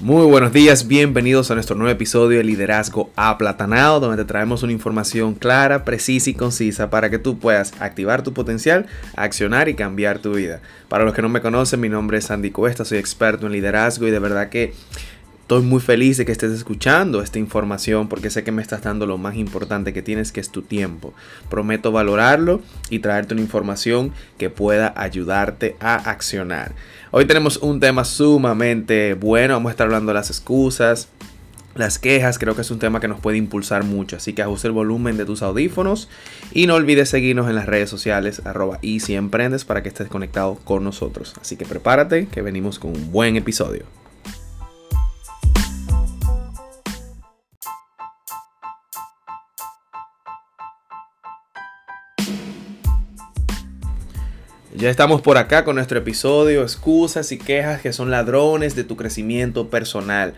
Muy buenos días, bienvenidos a nuestro nuevo episodio de Liderazgo Aplatanado, donde te traemos una información clara, precisa y concisa para que tú puedas activar tu potencial, accionar y cambiar tu vida. Para los que no me conocen, mi nombre es Andy Cuesta, soy experto en liderazgo y de verdad que Estoy muy feliz de que estés escuchando esta información porque sé que me estás dando lo más importante que tienes, que es tu tiempo. Prometo valorarlo y traerte una información que pueda ayudarte a accionar. Hoy tenemos un tema sumamente bueno, vamos a estar hablando de las excusas, las quejas creo que es un tema que nos puede impulsar mucho, así que ajusta el volumen de tus audífonos y no olvides seguirnos en las redes sociales arroba y si emprendes para que estés conectado con nosotros. Así que prepárate que venimos con un buen episodio. Ya estamos por acá con nuestro episodio Excusas y quejas que son ladrones de tu crecimiento personal.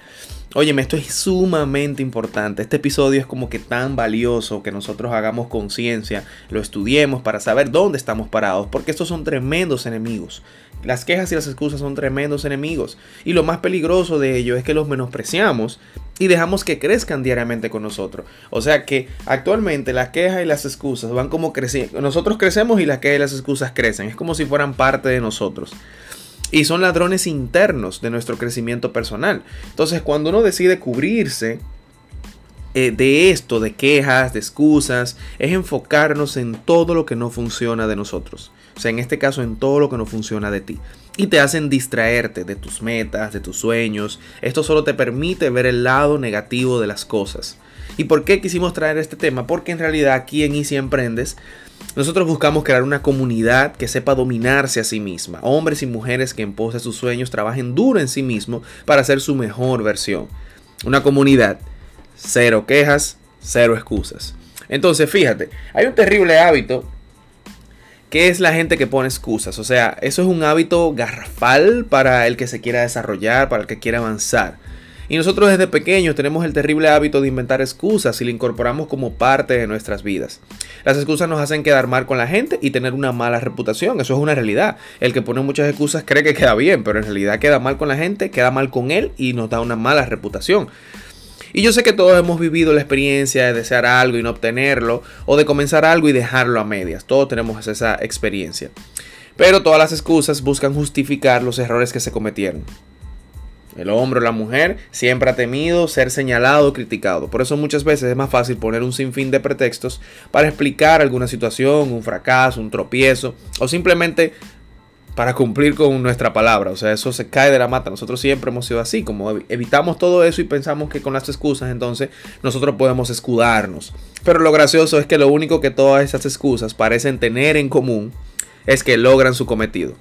Óyeme, esto es sumamente importante. Este episodio es como que tan valioso que nosotros hagamos conciencia, lo estudiemos para saber dónde estamos parados, porque estos son tremendos enemigos. Las quejas y las excusas son tremendos enemigos. Y lo más peligroso de ello es que los menospreciamos y dejamos que crezcan diariamente con nosotros. O sea que actualmente las quejas y las excusas van como creciendo. Nosotros crecemos y las quejas y las excusas crecen. Es como si fueran parte de nosotros. Y son ladrones internos de nuestro crecimiento personal. Entonces cuando uno decide cubrirse eh, de esto, de quejas, de excusas, es enfocarnos en todo lo que no funciona de nosotros. En este caso, en todo lo que no funciona de ti. Y te hacen distraerte de tus metas, de tus sueños. Esto solo te permite ver el lado negativo de las cosas. ¿Y por qué quisimos traer este tema? Porque en realidad aquí en Easy Emprendes nosotros buscamos crear una comunidad que sepa dominarse a sí misma. Hombres y mujeres que en pos de sus sueños trabajen duro en sí mismo para ser su mejor versión. Una comunidad, cero quejas, cero excusas. Entonces, fíjate, hay un terrible hábito ¿Qué es la gente que pone excusas? O sea, eso es un hábito garrafal para el que se quiera desarrollar, para el que quiera avanzar. Y nosotros desde pequeños tenemos el terrible hábito de inventar excusas y la incorporamos como parte de nuestras vidas. Las excusas nos hacen quedar mal con la gente y tener una mala reputación. Eso es una realidad. El que pone muchas excusas cree que queda bien, pero en realidad queda mal con la gente, queda mal con él y nos da una mala reputación. Y yo sé que todos hemos vivido la experiencia de desear algo y no obtenerlo, o de comenzar algo y dejarlo a medias. Todos tenemos esa experiencia. Pero todas las excusas buscan justificar los errores que se cometieron. El hombre o la mujer siempre ha temido ser señalado o criticado. Por eso muchas veces es más fácil poner un sinfín de pretextos para explicar alguna situación, un fracaso, un tropiezo o simplemente para cumplir con nuestra palabra. O sea, eso se cae de la mata. Nosotros siempre hemos sido así, como evitamos todo eso y pensamos que con las excusas entonces nosotros podemos escudarnos. Pero lo gracioso es que lo único que todas esas excusas parecen tener en común es que logran su cometido.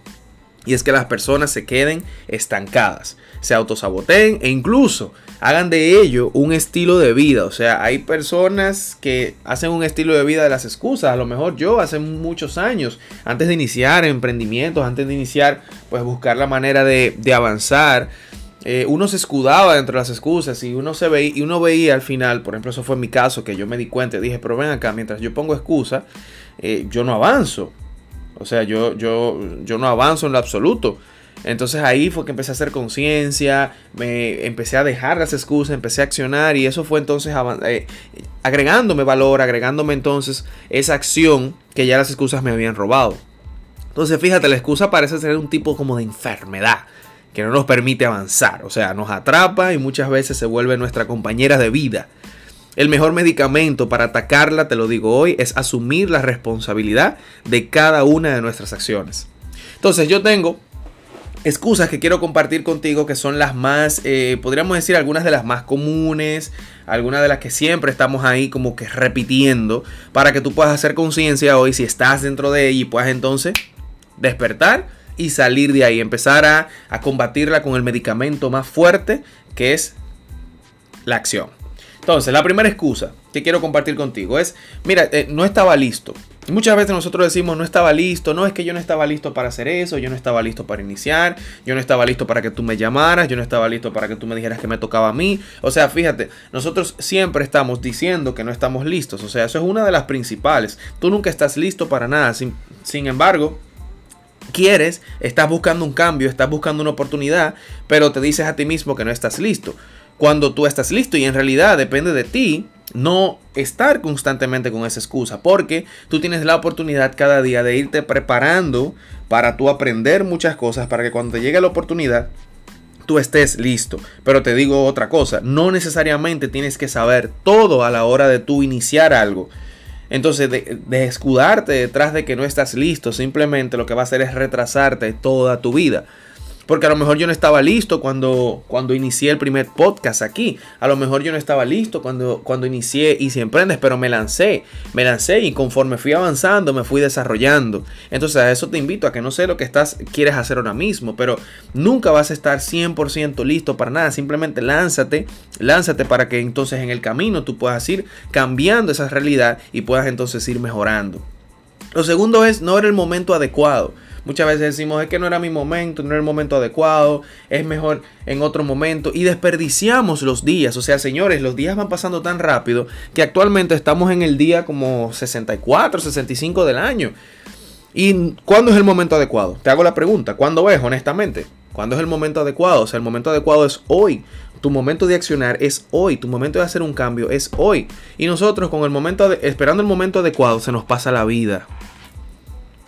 Y es que las personas se queden estancadas, se autosaboteen e incluso hagan de ello un estilo de vida. O sea, hay personas que hacen un estilo de vida de las excusas. A lo mejor yo hace muchos años, antes de iniciar emprendimientos, antes de iniciar, pues buscar la manera de, avanzar. Eh, uno se escudaba dentro de las excusas y uno se veía y uno veía al final, por ejemplo, eso fue mi caso que yo me di cuenta y dije, pero ven acá, mientras yo pongo excusa, eh, yo no avanzo. O sea, yo, yo, yo no avanzo en lo absoluto. Entonces ahí fue que empecé a hacer conciencia, me empecé a dejar las excusas, empecé a accionar y eso fue entonces eh, agregándome valor, agregándome entonces esa acción que ya las excusas me habían robado. Entonces fíjate, la excusa parece ser un tipo como de enfermedad que no nos permite avanzar, o sea, nos atrapa y muchas veces se vuelve nuestra compañera de vida. El mejor medicamento para atacarla, te lo digo hoy, es asumir la responsabilidad de cada una de nuestras acciones. Entonces yo tengo excusas que quiero compartir contigo que son las más, eh, podríamos decir algunas de las más comunes, algunas de las que siempre estamos ahí como que repitiendo para que tú puedas hacer conciencia hoy si estás dentro de ella y puedas entonces despertar y salir de ahí, empezar a, a combatirla con el medicamento más fuerte que es la acción. Entonces, la primera excusa que quiero compartir contigo es, mira, eh, no estaba listo. Muchas veces nosotros decimos, no estaba listo, no es que yo no estaba listo para hacer eso, yo no estaba listo para iniciar, yo no estaba listo para que tú me llamaras, yo no estaba listo para que tú me dijeras que me tocaba a mí. O sea, fíjate, nosotros siempre estamos diciendo que no estamos listos. O sea, eso es una de las principales. Tú nunca estás listo para nada. Sin, sin embargo, quieres, estás buscando un cambio, estás buscando una oportunidad, pero te dices a ti mismo que no estás listo. Cuando tú estás listo y en realidad depende de ti no estar constantemente con esa excusa, porque tú tienes la oportunidad cada día de irte preparando para tú aprender muchas cosas, para que cuando te llegue la oportunidad, tú estés listo. Pero te digo otra cosa, no necesariamente tienes que saber todo a la hora de tú iniciar algo. Entonces, de, escudarte detrás de que no estás listo, simplemente lo que va a hacer es retrasarte toda tu vida. Porque a lo mejor yo no estaba listo cuando, cuando inicié el primer podcast aquí. A lo mejor yo no estaba listo cuando, cuando inicié y si emprendes, pero me lancé. Me lancé y conforme fui avanzando, me fui desarrollando. Entonces a eso te invito a que no sé lo que estás, quieres hacer ahora mismo, pero nunca vas a estar 100% listo para nada. Simplemente lánzate, lánzate para que entonces en el camino tú puedas ir cambiando esa realidad y puedas entonces ir mejorando. Lo segundo es no era el momento adecuado. Muchas veces decimos, es que no era mi momento, no era el momento adecuado, es mejor en otro momento. Y desperdiciamos los días. O sea, señores, los días van pasando tan rápido que actualmente estamos en el día como 64, 65 del año. ¿Y cuándo es el momento adecuado? Te hago la pregunta, ¿cuándo es, honestamente? ¿Cuándo es el momento adecuado? O sea, el momento adecuado es hoy. Tu momento de accionar es hoy. Tu momento de hacer un cambio es hoy. Y nosotros con el momento esperando el momento adecuado se nos pasa la vida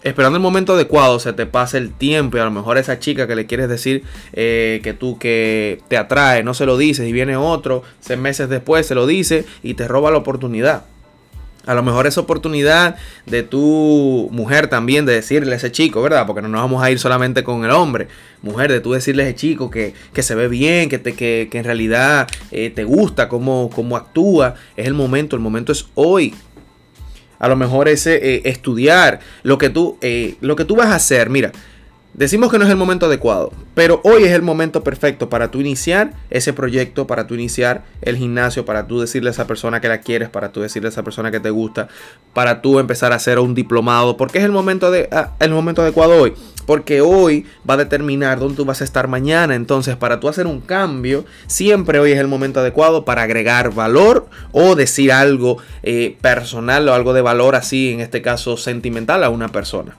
esperando el momento adecuado, se te pasa el tiempo y a lo mejor esa chica que le quieres decir eh, que tú que te atrae, no se lo dices y viene otro, seis meses después se lo dice y te roba la oportunidad. A lo mejor esa oportunidad de tu mujer también de decirle a ese chico, ¿verdad? Porque no nos vamos a ir solamente con el hombre. Mujer, de tú decirle a ese chico que, se ve bien, que, te, que, en realidad eh, te gusta cómo, cómo actúa. Es el momento, el momento es hoy a lo mejor ese eh, estudiar lo que tú eh, lo que tú vas a hacer mira Decimos que no es el momento adecuado, pero hoy es el momento perfecto para tú iniciar ese proyecto, para tú iniciar el gimnasio, para tú decirle a esa persona que la quieres, para tú decirle a esa persona que te gusta, para tú empezar a hacer un diplomado. ¿Por qué es el momento, de, el momento adecuado hoy? Porque hoy va a determinar dónde tú vas a estar mañana. Entonces, para tú hacer un cambio, siempre hoy es el momento adecuado para agregar valor o decir algo eh, personal o algo de valor así, en este caso sentimental, a una persona.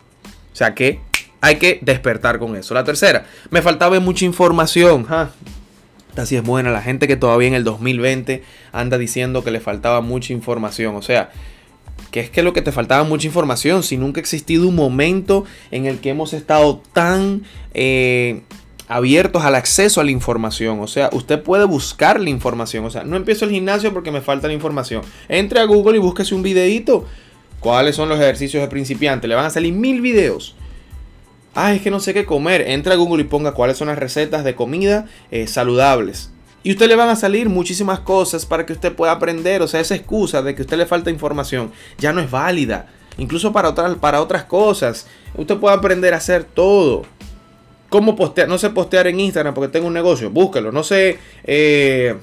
O sea que hay que despertar con eso. La tercera, me faltaba mucha información. Así es buena la gente que todavía en el 2020 anda diciendo que le faltaba mucha información. O sea, que es que lo que te faltaba mucha información. Si nunca ha existido un momento en el que hemos estado tan eh, abiertos al acceso a la información. O sea, usted puede buscar la información. O sea, no empiezo el gimnasio porque me falta la información. Entre a Google y búsquese un videito. ¿Cuáles son los ejercicios de principiante? Le van a salir mil videos ah, es que no sé qué comer, entra a Google y ponga cuáles son las recetas de comida eh, saludables. Y usted le van a salir muchísimas cosas para que usted pueda aprender. O sea, esa excusa de que usted le falta información ya no es válida. Incluso para otras, para otras cosas. Usted puede aprender a hacer todo. ¿Cómo postear? No sé postear en Instagram porque tengo un negocio. Búsquelo. No sé eh,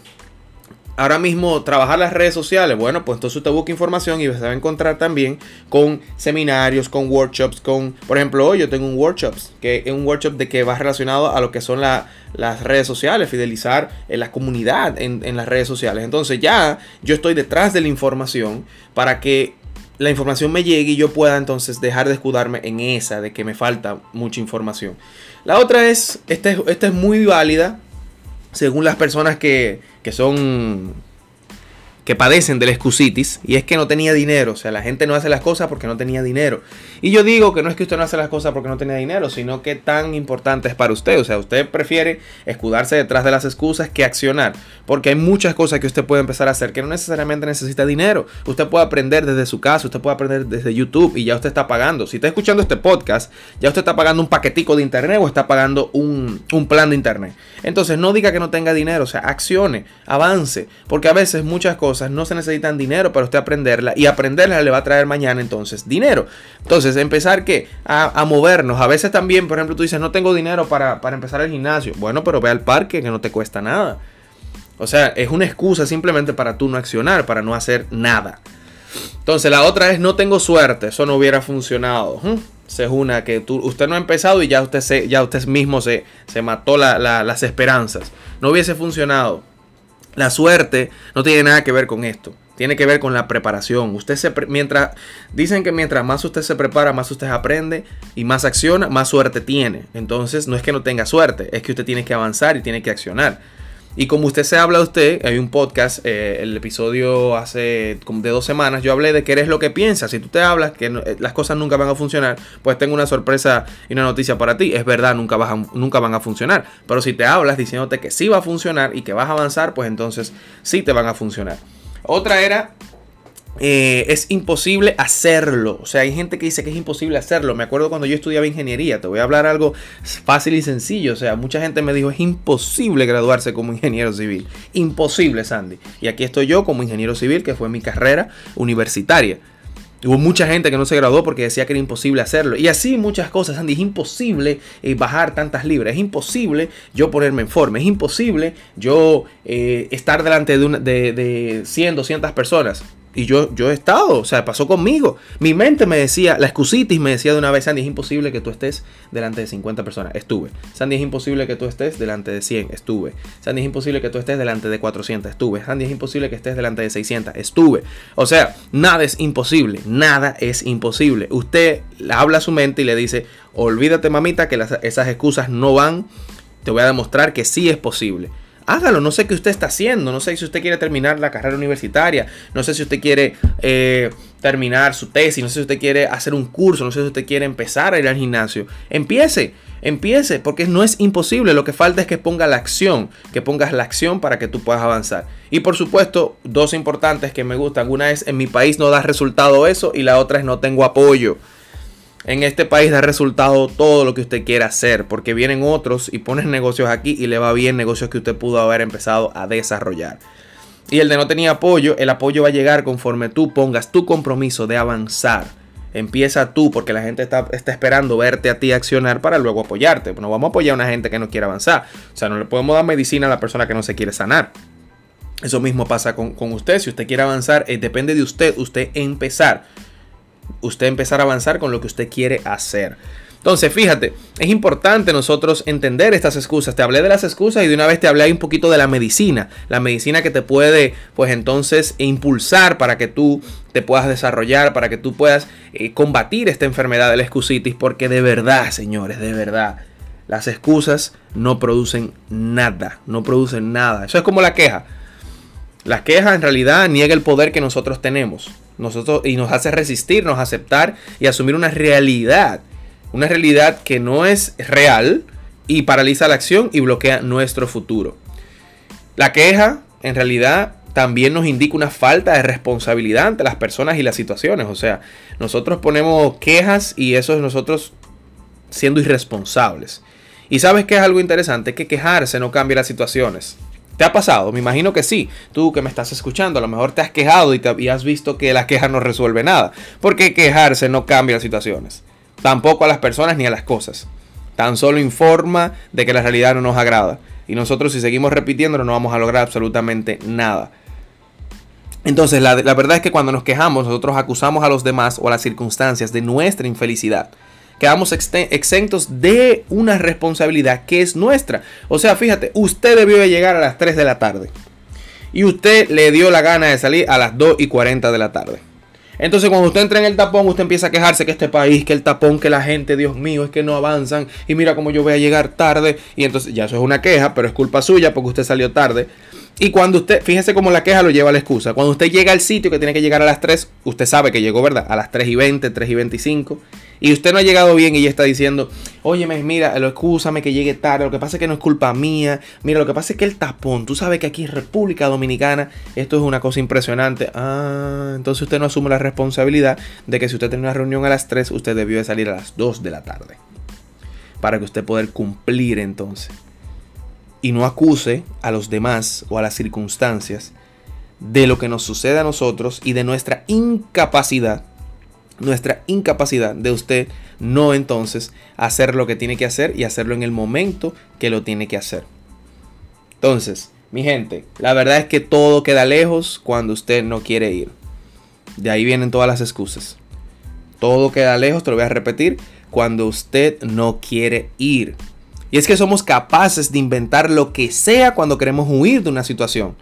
ahora mismo trabajar las redes sociales, bueno, pues entonces usted busca información y se va a encontrar también con seminarios, con workshops, con, por ejemplo, hoy yo tengo un workshop, que es un workshop de que va relacionado a lo que son las redes sociales, fidelizar en la comunidad en, las redes sociales. Entonces ya yo estoy detrás de la información para que la información me llegue y yo pueda entonces dejar de escudarme en esa de que me falta mucha información. La otra es, esta es muy válida según las personas que, que son que padecen de la excusitis y es que no tenía dinero, o sea, la gente no hace las cosas porque no tenía dinero. Y yo digo que no es que usted no hace las cosas porque no tenía dinero, sino que tan importante es para usted, o sea, usted prefiere escudarse detrás de las excusas que accionar, porque hay muchas cosas que usted puede empezar a hacer que no necesariamente necesita dinero. Usted puede aprender desde su casa, usted puede aprender desde YouTube y ya usted está pagando. Si está escuchando este podcast, ya usted está pagando un paquetico de internet o está pagando un, un plan de internet. Entonces, no diga que no tenga dinero, o sea, accione, avance, porque a veces muchas cosas no se necesitan dinero para usted aprenderla y aprenderla le va a traer mañana entonces dinero. Entonces, empezar que a, movernos. A veces también, por ejemplo, tú dices, no tengo dinero para, para empezar el gimnasio. Bueno, pero ve al parque que no te cuesta nada. O sea, es una excusa simplemente para tú no accionar, para no hacer nada. Entonces, la otra es no tengo suerte, eso no hubiera funcionado. Esa es una que tú, usted no ha empezado y ya usted, se, ya usted mismo se, se mató las esperanzas. No hubiese funcionado. La suerte no tiene nada que ver con esto. tiene que ver con la preparación. Usted se mientras dicen que mientras más usted se prepara, más usted aprende y más acciona, más suerte tiene. Entonces, no es que no tenga suerte, es que usted tiene que avanzar y tiene que accionar. Y como usted se habla usted, hay un podcast, eh, el episodio hace como de dos semanas, yo hablé de qué eres lo que piensas. Si tú te hablas que eh, las cosas nunca van a funcionar, pues tengo una sorpresa y una noticia para ti. Es verdad, nunca, nunca van a funcionar. Pero si te hablas diciéndote que sí va a funcionar y que vas a avanzar, pues entonces sí te van a funcionar. Otra era eh, es imposible hacerlo. O sea, hay gente que dice que es imposible hacerlo. Me acuerdo cuando yo estudiaba ingeniería, te voy a hablar algo fácil y sencillo. O sea, mucha gente me dijo, es imposible graduarse como ingeniero civil. Imposible, Sandy. Y aquí estoy yo como ingeniero civil, que fue mi carrera universitaria. Hubo mucha gente que no se graduó porque decía que era imposible hacerlo. Y así muchas cosas, Sandy. Es imposible eh, bajar tantas libras. Es imposible yo ponerme en forma. Es imposible yo eh, estar delante de, de, de 100, 200 personas. Y yo, yo he estado, o sea, pasó conmigo. Mi mente me decía, la excusitis me decía de una vez, Sandy, es imposible que tú estés delante de 50 personas. Estuve. Sandy, es imposible que tú estés delante de 100. Estuve. Sandy, es imposible que tú estés delante de 400. Estuve. Sandy, es imposible que estés delante de 600. Estuve. O sea, nada es imposible. Nada es imposible. Usted habla a su mente y le dice, olvídate mamita que esas excusas no van. Te voy a demostrar que sí es posible hágalo. No sé qué usted está haciendo. No sé si usted quiere terminar la carrera universitaria. No sé si usted quiere eh, terminar su tesis. No sé si usted quiere hacer un curso. No sé si usted quiere empezar a ir al gimnasio. Empiece. Empiece, porque no es imposible. Lo que falta es que ponga la acción, que pongas la acción para que tú puedas avanzar. Y por supuesto, dos importantes que me gustan. Una es en mi país no da resultado eso y la otra es no tengo apoyo en este país da resultado todo lo que usted quiera hacer, porque vienen otros y ponen negocios aquí y le va bien negocios que usted pudo haber empezado a desarrollar. Y el de no tenía apoyo, el apoyo va a llegar conforme tú pongas tu compromiso de avanzar. Empieza tú, porque la gente está, está esperando verte a ti accionar para luego apoyarte. No vamos a apoyar a una gente que no quiere avanzar. O sea, no le podemos dar medicina a la persona que no se quiere sanar. Eso mismo pasa con, usted. Si usted quiere avanzar, eh, depende de usted, usted empezar usted empezar a avanzar con lo que usted quiere hacer. Entonces, fíjate, es importante nosotros entender estas excusas. Te hablé de las excusas y de una vez te hablé un poquito de la medicina. La medicina que te puede, pues entonces, impulsar para que tú te puedas desarrollar, para que tú puedas eh, combatir esta enfermedad de la excusitis. Porque de verdad, señores, de verdad, las excusas no producen nada. No producen nada. Eso es como la queja. La queja en realidad niega el poder que nosotros tenemos. Nosotros, y nos hace resistirnos, aceptar y asumir una realidad. Una realidad que no es real y paraliza la acción y bloquea nuestro futuro. La queja, en realidad, también nos indica una falta de responsabilidad ante las personas y las situaciones. O sea, nosotros ponemos quejas y eso es nosotros siendo irresponsables. Y sabes que es algo interesante, que quejarse no cambia las situaciones. ¿Te ha pasado? Me imagino que sí. Tú que me estás escuchando, a lo mejor te has quejado y, te, has visto que la queja no resuelve nada. Porque quejarse no cambia las situaciones. Tampoco a las personas ni a las cosas. Tan solo informa de que la realidad no nos agrada. Y nosotros si seguimos repitiéndolo no vamos a lograr absolutamente nada. Entonces la verdad es que cuando nos quejamos nosotros acusamos a los demás o a las circunstancias de nuestra infelicidad quedamos exentos de una responsabilidad que es nuestra. O sea, fíjate, usted debió de llegar a las 3 de la tarde. Y usted le dio la gana de salir a las 2 y 40 de la tarde. Entonces cuando usted entra en el tapón, usted empieza a quejarse que este país, que el tapón, que la gente, Dios mío, es que no avanzan. Y mira cómo yo voy a llegar tarde. Y entonces ya eso es una queja, pero es culpa suya porque usted salió tarde. Y cuando usted, fíjese cómo la queja lo lleva a la excusa. Cuando usted llega al sitio que tiene que llegar a las 3, usted sabe que llegó, ¿verdad? A las 3 y 20, 3 y 25. Y usted no ha llegado bien y ya está diciendo, oye, mira, lo excúsame que llegue tarde, lo que pasa es que no es culpa mía. Mira, lo que pasa es que el tapón, tú sabes que aquí en República Dominicana esto es una cosa impresionante. Ah, entonces usted no asume la responsabilidad de que si usted tiene una reunión a las 3, usted debió de salir a las 2 de la tarde. Para que usted pueda cumplir entonces y no acuse a los demás o a las circunstancias de lo que nos sucede a nosotros y de nuestra incapacidad, nuestra incapacidad de usted no entonces hacer lo que tiene que hacer y hacerlo en el momento que lo tiene que hacer. Entonces, mi gente, la verdad es que todo queda lejos cuando usted no quiere ir. De ahí vienen todas las excusas. Todo queda lejos, te lo voy a repetir, cuando usted no quiere ir. Y es que somos capaces de inventar lo que sea cuando queremos huir de una situación.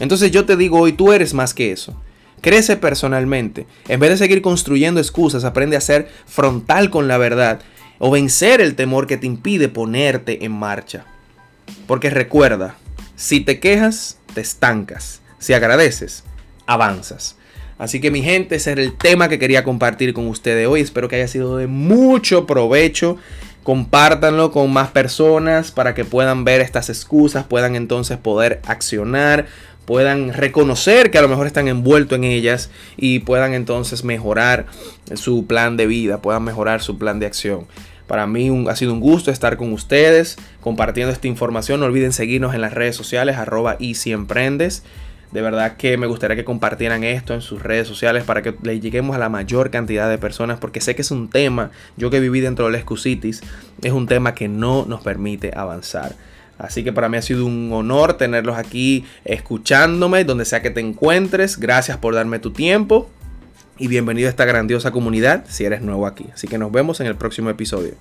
Entonces yo te digo hoy, tú eres más que eso. Crece personalmente. En vez de seguir construyendo excusas, aprende a ser frontal con la verdad o vencer el temor que te impide ponerte en marcha. Porque recuerda, si te quejas, te estancas. Si agradeces, avanzas. Así que mi gente, ese era el tema que quería compartir con ustedes hoy. Espero que haya sido de mucho provecho. Compártanlo con más personas para que puedan ver estas excusas, puedan entonces poder accionar, puedan reconocer que a lo mejor están envueltos en ellas y puedan entonces mejorar su plan de vida, puedan mejorar su plan de acción. Para mí ha sido un gusto estar con ustedes compartiendo esta información. No olviden seguirnos en las redes sociales arroba y si emprendes. De verdad que me gustaría que compartieran esto en sus redes sociales para que le lleguemos a la mayor cantidad de personas porque sé que es un tema, yo que viví dentro del Excusitis, es un tema que no nos permite avanzar. Así que para mí ha sido un honor tenerlos aquí escuchándome, donde sea que te encuentres. Gracias por darme tu tiempo y bienvenido a esta grandiosa comunidad si eres nuevo aquí. Así que nos vemos en el próximo episodio.